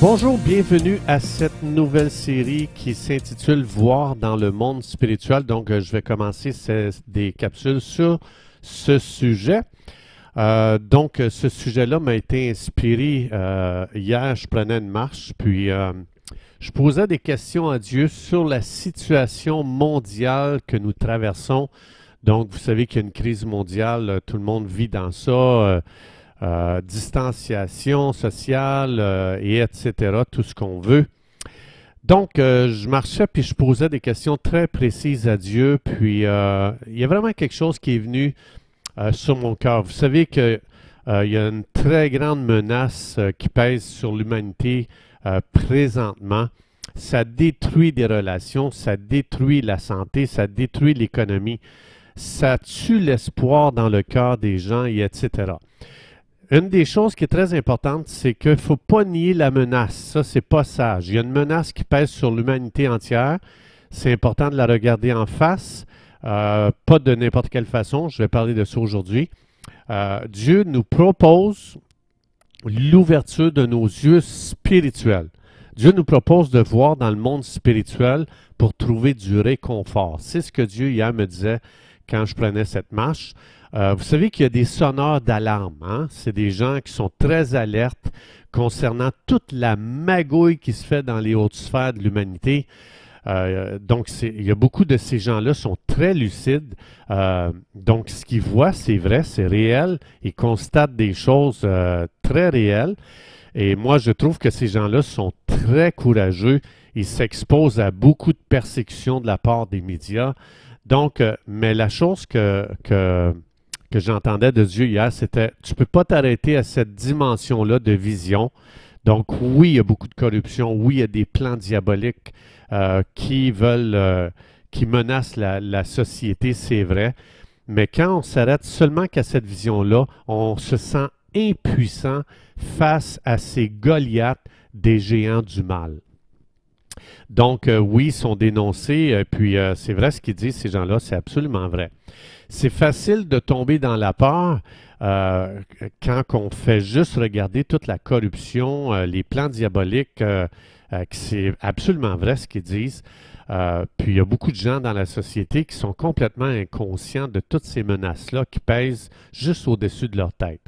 Bonjour, bienvenue à cette nouvelle série qui s'intitule Voir dans le monde spirituel. Donc, euh, je vais commencer des capsules sur ce sujet. Euh, donc, euh, ce sujet-là m'a été inspiré hier. Je prenais une marche, puis je posais des questions à Dieu sur la situation mondiale que nous traversons. Donc, vous savez qu'il y a une crise mondiale, tout le monde vit dans ça. Euh, distanciation sociale euh, et etc., tout ce qu'on veut. Donc, euh, je marchais puis je posais des questions très précises à Dieu, puis il y a vraiment quelque chose qui est venu sur mon cœur. Vous savez qu'il y a une très grande menace qui pèse sur l'humanité présentement. Ça détruit des relations, ça détruit la santé, ça détruit l'économie, ça tue l'espoir dans le cœur des gens, et etc. Une des choses qui est très importante, c'est qu'il ne faut pas nier la menace. Ça, c'est pas sage. Il y a une menace qui pèse sur l'humanité entière. C'est important de la regarder en face, euh, pas de n'importe quelle façon. Je vais parler de ça aujourd'hui. Euh, Dieu nous propose l'ouverture de nos yeux spirituels. Dieu nous propose de voir dans le monde spirituel pour trouver du réconfort. C'est ce que Dieu hier me disait quand je prenais cette marche. Euh, vous savez qu'il y a des sonneurs d'alarme. Hein? C'est des gens qui sont très alertes concernant toute la magouille qui se fait dans les hautes sphères de l'humanité. Euh, donc, il y a beaucoup de ces gens-là sont très lucides. Euh, donc, ce qu'ils voient, c'est vrai, c'est réel. Ils constatent des choses très réelles. Et moi, je trouve que ces gens-là sont très courageux. Ils s'exposent à beaucoup de persécutions de la part des médias. Donc, mais la chose que, que que j'entendais de Dieu hier, c'était tu ne peux pas t'arrêter à cette dimension-là de vision. Donc oui, il y a beaucoup de corruption, oui, il y a des plans diaboliques euh, qui veulent, euh, qui menacent la, société, c'est vrai. Mais quand on s'arrête seulement qu'à cette vision-là, on se sent impuissant face à ces Goliaths des géants du mal. Donc, euh, oui, ils sont dénoncés, euh, puis c'est vrai ce qu'ils disent, ces gens-là, c'est absolument vrai. C'est facile de tomber dans la peur quand on fait juste regarder toute la corruption, les plans diaboliques, c'est absolument vrai ce qu'ils disent. puis il y a beaucoup de gens dans la société qui sont complètement inconscients de toutes ces menaces-là qui pèsent juste au-dessus de leur tête.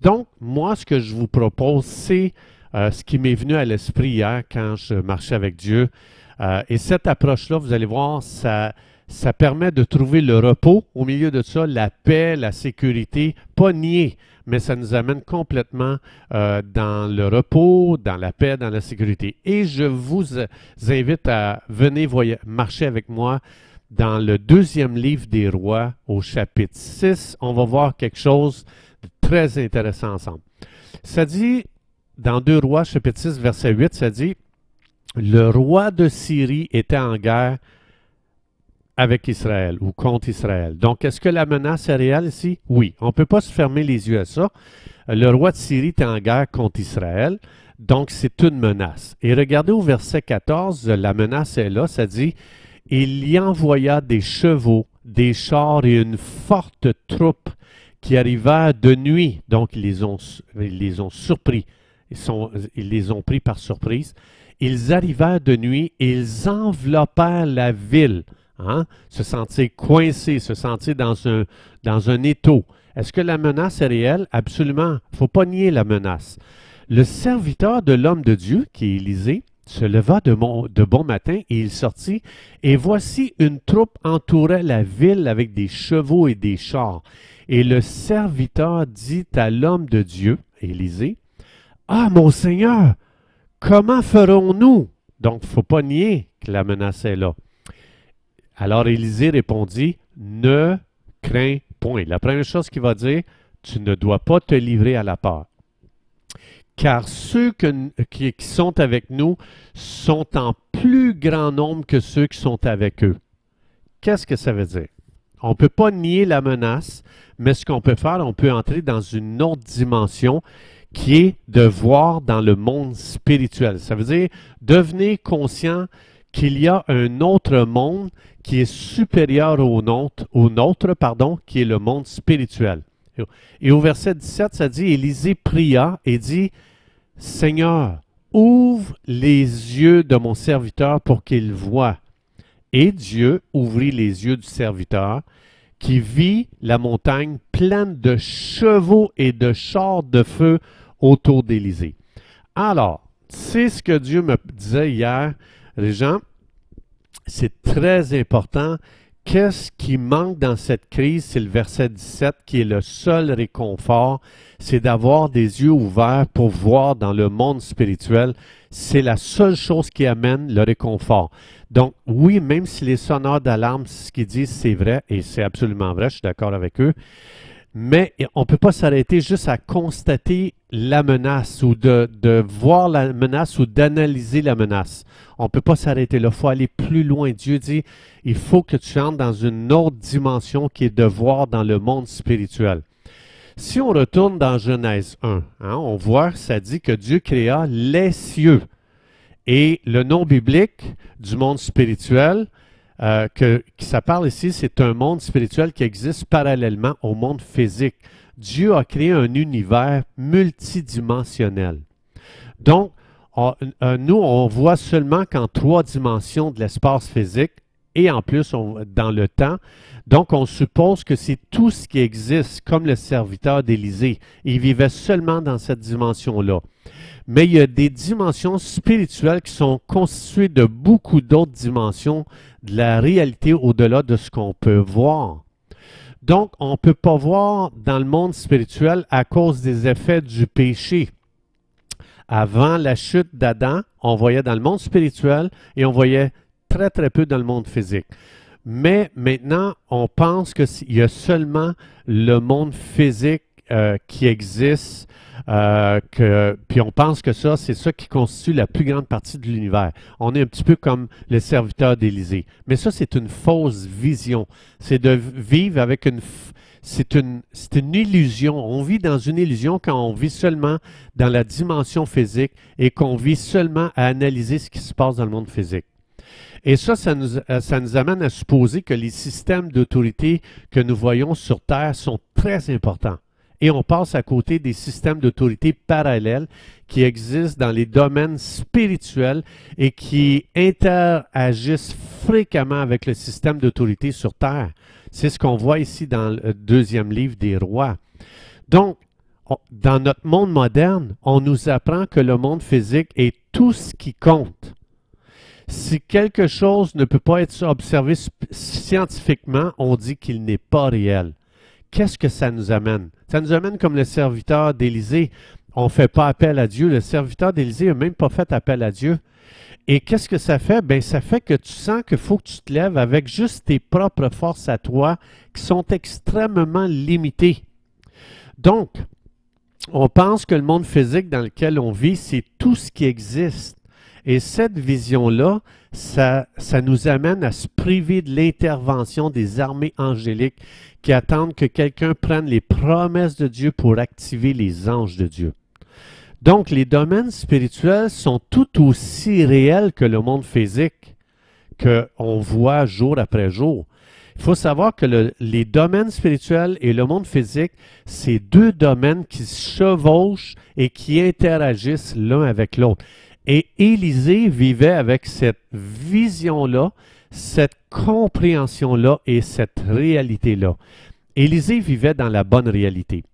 Donc, moi, ce que je vous propose, c'est euh, ce qui m'est venu à l'esprit hier quand je marchais avec Dieu. Euh, et cette approche-là, vous allez voir, ça, ça permet de trouver le repos au milieu de ça, la paix, la sécurité, pas nier, mais ça nous amène complètement euh, dans le repos, dans la paix, dans la sécurité. Et je vous invite à venir marcher avec moi dans le deuxième livre des rois au chapitre 6. On va voir quelque chose de très intéressant ensemble. Ça dit, dans 2 Rois, chapitre 6, verset 8, ça dit Le roi de Syrie était en guerre avec Israël ou contre Israël. Donc, est-ce que la menace est réelle ici? Oui. On ne peut pas se fermer les yeux à ça. Le roi de Syrie était en guerre contre Israël. Donc, c'est une menace. Et regardez au verset 14, la menace est là. Ça dit Il y envoya des chevaux, des chars et une forte troupe qui arriva de nuit. Donc, ils les ont, ils ont surpris. Ils, les ont pris par surprise. Ils arrivèrent de nuit et ils enveloppèrent la ville. Hein? Se sentir coincés, se sentir dans un, dans étau. Est-ce que la menace est réelle? Absolument. Il ne faut pas nier la menace. Le serviteur de l'homme de Dieu, qui est Élisée, se leva de, de, bon matin et il sortit, et voici une troupe entourait la ville avec des chevaux et des chars. Et le serviteur dit à l'homme de Dieu, Élisée, ah, mon Seigneur, comment ferons-nous? Donc, il ne faut pas nier que la menace est là. Alors Élisée répondit, ne crains point. La première chose qu'il va dire, tu ne dois pas te livrer à la peur. car ceux qui, sont avec nous sont en plus grand nombre que ceux qui sont avec eux. Qu'est-ce que ça veut dire? On ne peut pas nier la menace, mais ce qu'on peut faire, on peut entrer dans une autre dimension qui est de voir dans le monde spirituel. Ça veut dire devenir conscient qu'il y a un autre monde qui est supérieur au nôtre, pardon, qui est le monde spirituel. Et au verset 17, ça dit, Élisée pria et dit, Seigneur, ouvre les yeux de mon serviteur pour qu'il voie. Et Dieu ouvrit les yeux du serviteur, qui vit la montagne pleine de chevaux et de chars de feu autour d'Élysée. Alors, c'est ce que Dieu me disait hier, les gens, c'est très important. Qu'est-ce qui manque dans cette crise? C'est le verset 17 qui est le seul réconfort, c'est d'avoir des yeux ouverts pour voir dans le monde spirituel. C'est la seule chose qui amène le réconfort. Donc, oui, même si les sonneurs d'alarme, ce qu'ils disent, c'est vrai, et c'est absolument vrai, je suis d'accord avec eux, mais on ne peut pas s'arrêter juste à constater la menace ou de, voir la menace ou d'analyser la menace. On ne peut pas s'arrêter là. Il faut aller plus loin. Dieu dit, il faut que tu entres dans une autre dimension qui est de voir dans le monde spirituel. Si on retourne dans Genèse 1, hein, on voit, ça dit que Dieu créa les cieux. Et le nom biblique du monde spirituel, euh, que, ça parle ici, c'est un monde spirituel qui existe parallèlement au monde physique. Dieu a créé un univers multidimensionnel. Donc, euh, nous, on voit seulement qu'en trois dimensions de l'espace physique et en plus dans le temps. Donc, on suppose que c'est tout ce qui existe, comme le serviteur d'Élysée. Il vivait seulement dans cette dimension-là mais il y a des dimensions spirituelles qui sont constituées de beaucoup d'autres dimensions de la réalité au-delà de ce qu'on peut voir. Donc, on ne peut pas voir dans le monde spirituel à cause des effets du péché. Avant la chute d'Adam, on voyait dans le monde spirituel et on voyait très très peu dans le monde physique. Mais maintenant, on pense qu'il y a seulement le monde physique euh, qui existe euh, que, puis on pense que ça, c'est ça qui constitue la plus grande partie de l'univers. On est un petit peu comme le serviteur d'Élysée. Mais ça, c'est une fausse vision. C'est de vivre avec une... C'est une, c'est une illusion. On vit dans une illusion quand on vit seulement dans la dimension physique et qu'on vit seulement à analyser ce qui se passe dans le monde physique. Et ça, ça nous, euh, ça nous amène à supposer que les systèmes d'autorité que nous voyons sur Terre sont très importants et on passe à côté des systèmes d'autorité parallèles qui existent dans les domaines spirituels et qui interagissent fréquemment avec le système d'autorité sur Terre. C'est ce qu'on voit ici dans le deuxième livre des rois. Donc, dans notre monde moderne, on nous apprend que le monde physique est tout ce qui compte. Si quelque chose ne peut pas être observé scientifiquement, on dit qu'il n'est pas réel. Qu'est-ce que ça nous amène? Ça nous amène comme le serviteur d'Élysée. On ne fait pas appel à Dieu. Le serviteur d'Élysée n'a même pas fait appel à Dieu. Et qu'est-ce que ça fait? Ben, ça fait que tu sens qu'il faut que tu te lèves avec juste tes propres forces à toi qui sont extrêmement limitées. Donc, on pense que le monde physique dans lequel on vit, c'est tout ce qui existe. Et cette vision-là, ça, nous amène à se priver de l'intervention des armées angéliques qui attendent que quelqu'un prenne les promesses de Dieu pour activer les anges de Dieu. Donc, les domaines spirituels sont tout aussi réels que le monde physique qu'on voit jour après jour. Il faut savoir que les domaines spirituels et le monde physique, c'est deux domaines qui se chevauchent et qui interagissent l'un avec l'autre. Et Élisée vivait avec cette vision-là, cette compréhension-là et cette réalité-là. Élisée vivait dans la bonne réalité.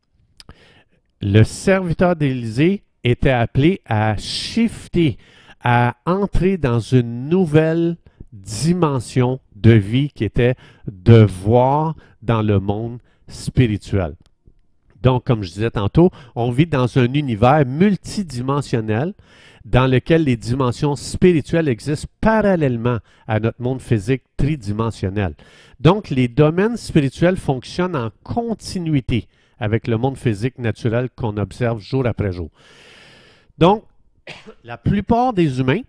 Le serviteur d'Élisée était appelé à shifter, à entrer dans une nouvelle dimension de vie qui était de voir dans le monde spirituel. Donc, comme je disais tantôt, on vit dans un univers multidimensionnel dans lequel les dimensions spirituelles existent parallèlement à notre monde physique tridimensionnel. Donc, les domaines spirituels fonctionnent en continuité avec le monde physique naturel qu'on observe jour après jour. Donc, la plupart des humains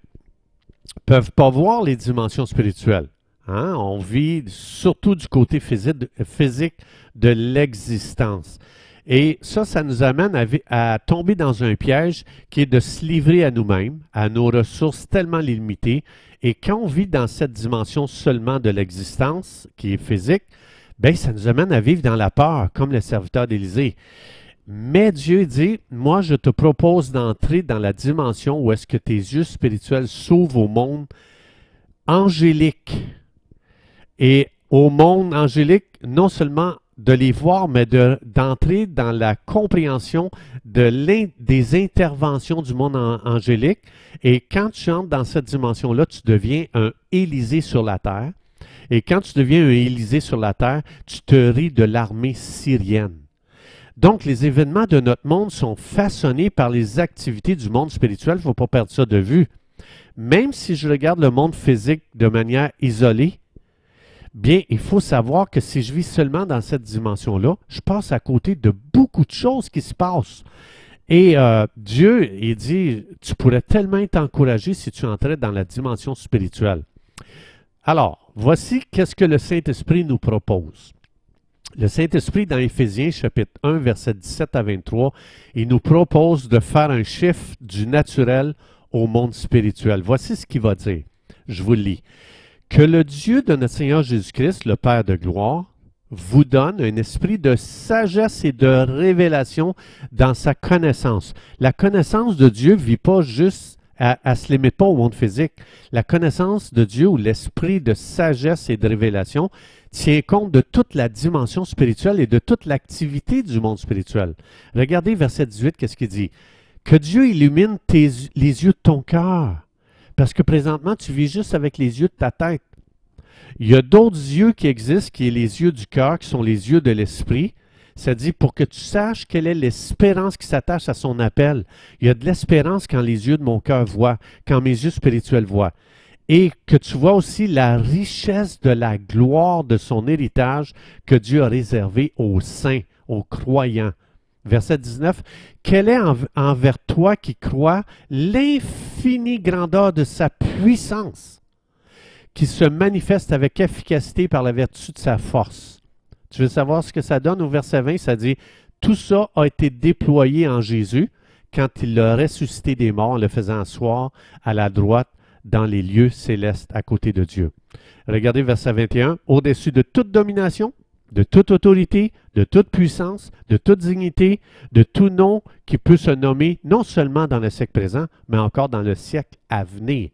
peuvent pas voir les dimensions spirituelles. Hein? On vit surtout du côté physique, physique de l'existence. Et ça, ça nous amène à, tomber dans un piège qui est de se livrer à nous-mêmes, à nos ressources tellement limitées. Et quand on vit dans cette dimension seulement de l'existence, qui est physique, ben, ça nous amène à vivre dans la peur, comme le serviteur d'Élysée. Mais Dieu dit, moi je te propose d'entrer dans la dimension où est-ce que tes yeux spirituels s'ouvrent au monde angélique. Et au monde angélique, non seulement de les voir, mais d'entrer dans la compréhension de des interventions du monde angélique. Et quand tu entres dans cette dimension-là, tu deviens un Élysée sur la terre. Et quand tu deviens un Élysée sur la terre, tu te ris de l'armée syrienne. Donc, les événements de notre monde sont façonnés par les activités du monde spirituel. Il ne faut pas perdre ça de vue. Même si je regarde le monde physique de manière isolée, bien, il faut savoir que si je vis seulement dans cette dimension-là, je passe à côté de beaucoup de choses qui se passent. Et euh, Dieu, il dit, tu pourrais tellement être encouragé si tu entrais dans la dimension spirituelle. Alors, voici qu'est-ce que le Saint-Esprit nous propose. Le Saint-Esprit, dans Éphésiens chapitre 1, verset 17 à 23, il nous propose de faire un chiffre du naturel au monde spirituel. Voici ce qu'il va dire. Je vous lis. Que le Dieu de notre Seigneur Jésus-Christ, le Père de gloire, vous donne un esprit de sagesse et de révélation dans sa connaissance. La connaissance de Dieu ne vit pas juste, ne se limite pas au monde physique. La connaissance de Dieu ou l'esprit de sagesse et de révélation, tient compte de toute la dimension spirituelle et de toute l'activité du monde spirituel. Regardez verset 18, qu'est-ce qu'il dit? Que Dieu illumine les yeux de ton cœur. Parce que présentement, tu vis juste avec les yeux de ta tête. Il y a d'autres yeux qui existent, qui sont les yeux du cœur, qui sont les yeux de l'esprit. Dit pour que tu saches quelle est l'espérance qui s'attache à son appel. Il y a de l'espérance quand les yeux de mon cœur voient, quand mes yeux spirituels voient et que tu vois aussi la richesse de la gloire de son héritage que Dieu a réservé aux saints, aux croyants. Verset 19, quelle est envers toi qui crois l'infinie grandeur de sa puissance, qui se manifeste avec efficacité par la vertu de sa force? Tu veux savoir ce que ça donne? Au verset 20? Ça dit, tout ça a été déployé en Jésus quand il l'a ressuscité des morts en le faisant asseoir à la droite dans les lieux célestes à côté de Dieu. Regardez verset 21. Au-dessus de toute domination, de toute autorité, de toute puissance, de toute dignité, de tout nom qui peut se nommer non seulement dans le siècle présent, mais encore dans le siècle à venir.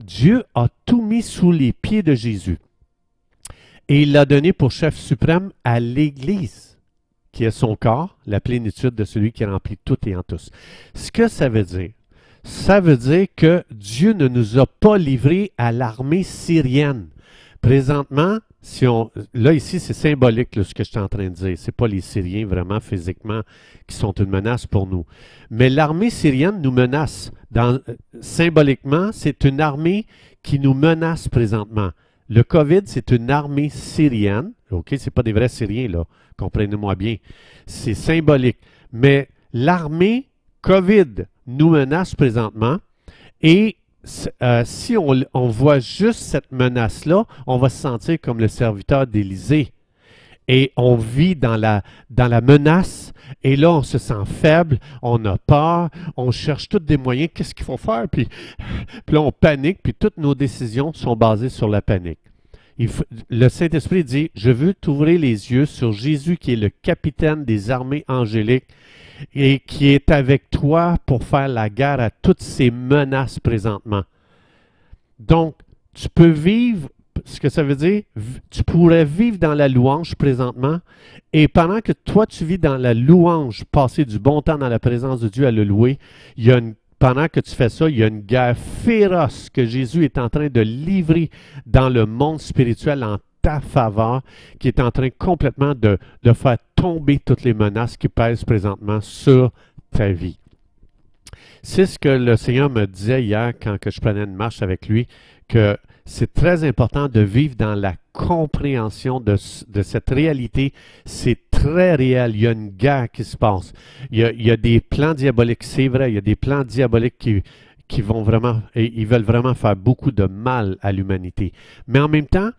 Dieu a tout mis sous les pieds de Jésus. Et il l'a donné pour chef suprême à l'Église, qui est son corps, la plénitude de celui qui remplit tout et en tous. Ce que ça veut dire, ça veut dire que Dieu ne nous a pas livrés à l'armée syrienne. Présentement, si on, là ici, c'est symbolique ce que je suis en train de dire. Ce pas les Syriens vraiment physiquement qui sont une menace pour nous. Mais l'armée syrienne nous menace. Dans, symboliquement, c'est une armée qui nous menace présentement. Le COVID, c'est une armée syrienne. OK, c'est pas des vrais Syriens, là. Comprenez-moi bien. C'est symbolique. Mais l'armée COVID nous menace présentement et euh, si on, voit juste cette menace-là, on va se sentir comme le serviteur d'Élysée. Et on vit dans la, dans la menace, et là, on se sent faible, on a peur, on cherche tous des moyens, qu'est-ce qu'il faut faire, puis, puis là, on panique, puis toutes nos décisions sont basées sur la panique. Le Saint-Esprit dit, je veux t'ouvrir les yeux sur Jésus qui est le capitaine des armées angéliques et qui est avec toi pour faire la guerre à toutes ces menaces présentement. Donc, tu peux vivre, ce que ça veut dire, tu pourrais vivre dans la louange présentement, et pendant que toi tu vis dans la louange, passer du bon temps dans la présence de Dieu à le louer, il y a pendant que tu fais ça, il y a une guerre féroce que Jésus est en train de livrer dans le monde spirituel en ta faveur, qui est en train complètement de, faire tomber toutes les menaces qui pèsent présentement sur ta vie. C'est ce que le Seigneur me disait hier quand que je prenais une marche avec lui, que c'est très important de vivre dans la compréhension de, de cette réalité. C'est très réel. Il y a une guerre qui se passe. Il y a, des plans diaboliques, c'est vrai, il y a des plans diaboliques qui, qui vont vraiment, et ils veulent vraiment faire beaucoup de mal à l'humanité. Mais en même temps,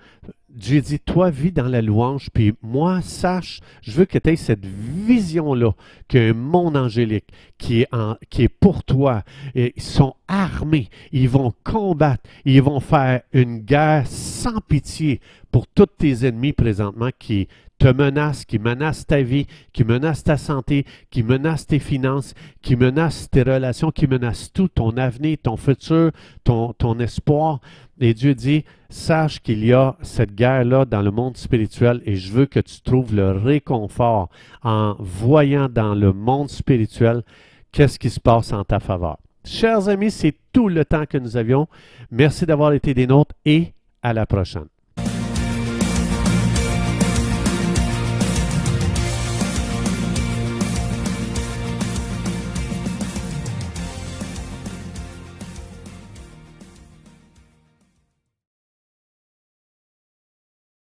Dieu dit, toi, vis dans la louange, puis moi, sache, je veux que tu aies cette vision-là, qu'un monde angélique qui est, en, qui est pour toi, et ils sont armés, ils vont combattre, ils vont faire une guerre sans pitié pour tous tes ennemis présentement qui te menacent, qui menacent ta vie, qui menacent ta santé, qui menacent tes finances, qui menacent tes relations, qui menacent tout, ton avenir, ton futur, ton, ton espoir. Et Dieu dit, sache qu'il y a cette guerre-là dans le monde spirituel et je veux que tu trouves le réconfort en voyant dans le monde spirituel qu'est-ce qui se passe en ta faveur. Chers amis, c'est tout le temps que nous avions. Merci d'avoir été des nôtres et à la prochaine.